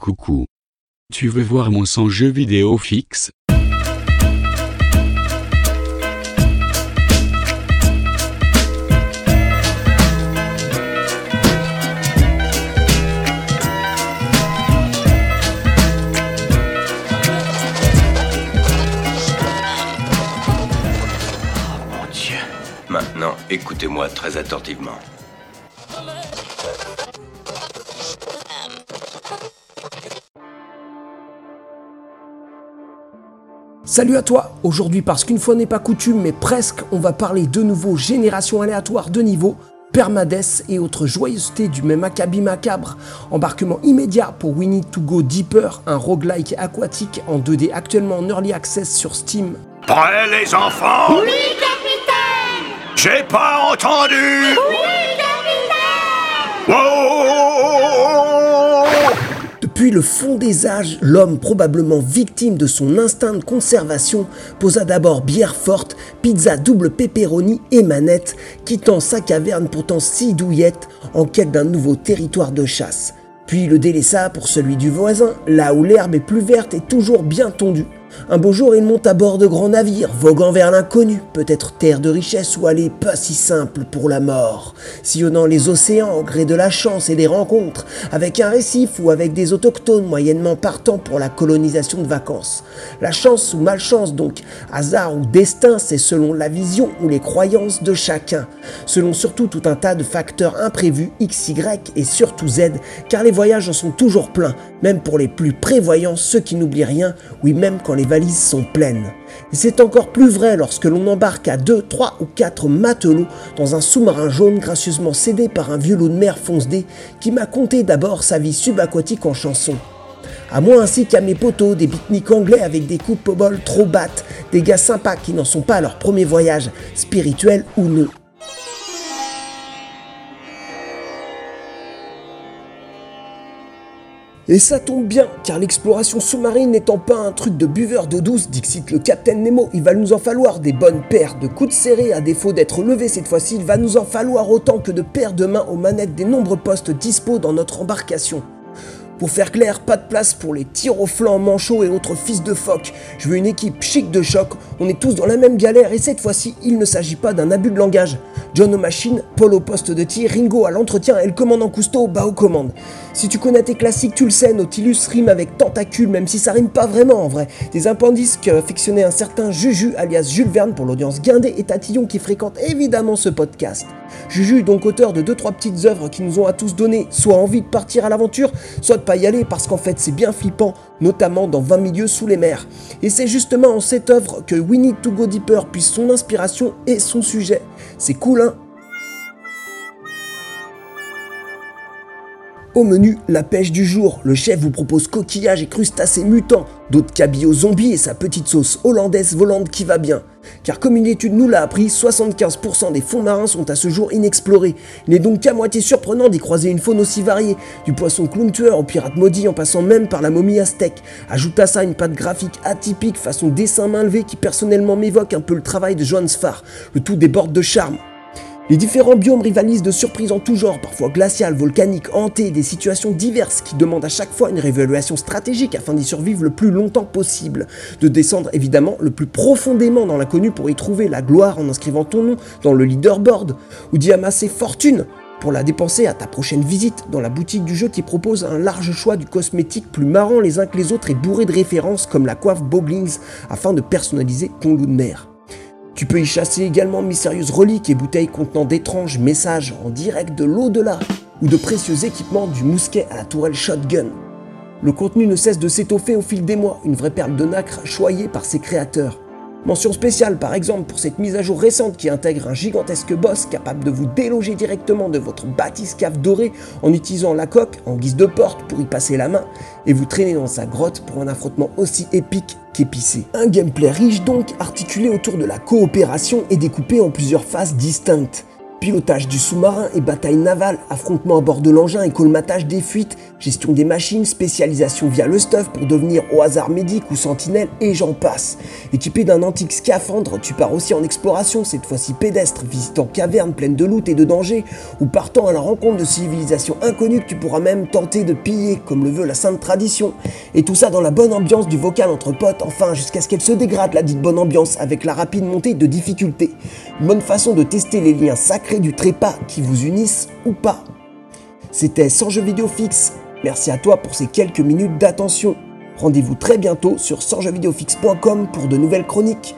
Coucou. Tu veux voir mon son jeu vidéo fixe? Mon Dieu. Maintenant, écoutez-moi très attentivement. Salut à toi. Aujourd'hui, parce qu'une fois n'est pas coutume, mais presque, on va parler de nouveau génération aléatoire de niveau, permades et autres joyeusetés du même acabit macabre. Embarquement immédiat pour We Need to Go Deeper, un roguelike aquatique en 2D actuellement en early access sur Steam. Prêts les enfants? Oui, capitaine! J'ai pas entendu! Oui, capitaine Depuis le fond des âges, l'homme probablement victime de son instinct de conservation posa d'abord bière forte, pizza double pepperoni et manette, quittant sa caverne pourtant si douillette en quête d'un nouveau territoire de chasse. Puis le délaissa pour celui du voisin, là où l'herbe est plus verte et toujours bien tondue. Un beau jour, il monte à bord de grands navires, voguant vers l'inconnu, peut-être terre de richesse ou aller pas si simple pour la mort, sillonnant les océans au gré de la chance et des rencontres, avec un récif ou avec des autochtones moyennement partants pour la colonisation de vacances. La chance ou malchance donc, hasard ou destin, c'est selon la vision ou les croyances de chacun, selon surtout tout un tas de facteurs imprévus, X, Y et surtout Z, car les voyages en sont toujours pleins, même pour les plus prévoyants, ceux qui n'oublient rien, oui même quand les valises sont pleines. Et c'est encore plus vrai lorsque l'on embarque à 2, 3 ou 4 matelots dans un sous-marin jaune gracieusement cédé par un vieux loup de mer fonce-dé qui m'a conté d'abord sa vie subaquatique en chanson. À moi ainsi qu'à mes potos, des pique anglais avec des coupes au bol trop battes, des gars sympas qui n'en sont pas à leur premier voyage, spirituel ou non. Et ça tombe bien, car l'exploration sous-marine n'étant pas un truc de buveur d'eau douce, dixit le Capitaine Nemo, il va nous en falloir des bonnes paires de coups de serré, à défaut d'être levé cette fois-ci, il va nous en falloir autant que de paires de mains aux manettes des nombreux postes dispo dans notre embarcation. Pour faire clair, pas de place pour les tirs au flanc, manchots et autres fils de phoque. Je veux une équipe chic de choc, on est tous dans la même galère et cette fois-ci, il ne s'agit pas d'un abus de langage. John aux machines, Paul au poste de tir, Ringo à l'entretien et le commandant Cousteau bas aux commandes. Si tu connais tes classiques, tu le sais, Nautilus rime avec tentacule, même si ça rime pas vraiment en vrai. Des impendices que affectionnait un certain Juju alias Jules Verne pour l'audience guindée et tatillon qui fréquente évidemment ce podcast. Juju, donc auteur de 2-3 petites œuvres qui nous ont à tous donné soit envie de partir à l'aventure, soit de pas y aller parce qu'en fait c'est bien flippant, notamment dans 20 milieux sous les mers. Et c'est justement en cette œuvre que Need to Go Deeper puise son inspiration et son sujet. C'est cool Au menu, la pêche du jour. Le chef vous propose coquillages et crustacés mutants, d'autres cabillots zombies et sa petite sauce hollandaise volante qui va bien. Car comme une étude nous l'a appris, 75% des fonds marins sont à ce jour inexplorés. Il n'est donc qu'à moitié surprenant d'y croiser une faune aussi variée, du poisson clown tueur au pirate maudit en passant même par la momie aztèque. Ajoute à ça une patte graphique atypique façon dessin main levée qui personnellement m'évoque un peu le travail de Johan Sfar. Le tout déborde de charme. Les différents biomes rivalisent de surprises en tout genre, parfois glaciales, volcaniques, hantées, des situations diverses qui demandent à chaque fois une réévaluation stratégique afin d'y survivre le plus longtemps possible. De descendre évidemment le plus profondément dans l'inconnu pour y trouver la gloire en inscrivant ton nom dans le leaderboard, ou d'y amasser fortune pour la dépenser à ta prochaine visite dans la boutique du jeu qui propose un large choix du cosmétique plus marrant les uns que les autres et bourré de références comme la coiffe Boglings afin de personnaliser ton loup de mer. Tu peux y chasser également mystérieuses reliques et bouteilles contenant d'étranges messages en direct de l'au-delà ou de précieux équipements du mousquet à la tourelle shotgun. Le contenu ne cesse de s'étoffer au fil des mois, une vraie perle de nacre choyée par ses créateurs. Mention spéciale par exemple pour cette mise à jour récente qui intègre un gigantesque boss capable de vous déloger directement de votre bathyscaphe doré en utilisant la coque en guise de porte pour y passer la main et vous traîner dans sa grotte pour un affrontement aussi épique qu'épicé. Un gameplay riche donc articulé autour de la coopération et découpé en plusieurs phases distinctes. Pilotage du sous-marin et bataille navale, affrontement à bord de l'engin et colmatage des fuites, gestion des machines, spécialisation via le stuff pour devenir au hasard médic ou sentinelle et j'en passe. Équipé d'un antique scaphandre, tu pars aussi en exploration, cette fois-ci pédestre, visitant cavernes pleines de loot et de dangers, ou partant à la rencontre de civilisations inconnues que tu pourras même tenter de piller, comme le veut la sainte tradition. Et tout ça dans la bonne ambiance du vocal entre potes, enfin jusqu'à ce qu'elle se dégrade la dite bonne ambiance avec la rapide montée de difficulté. Une bonne façon de tester les liens sacrés du trépas qui vous unissent ou pas. C'était Sans jeu vidéo fixe. Merci à toi pour ces quelques minutes d'attention. Rendez-vous très bientôt sur sansjeuxvideofixe.com pour de nouvelles chroniques.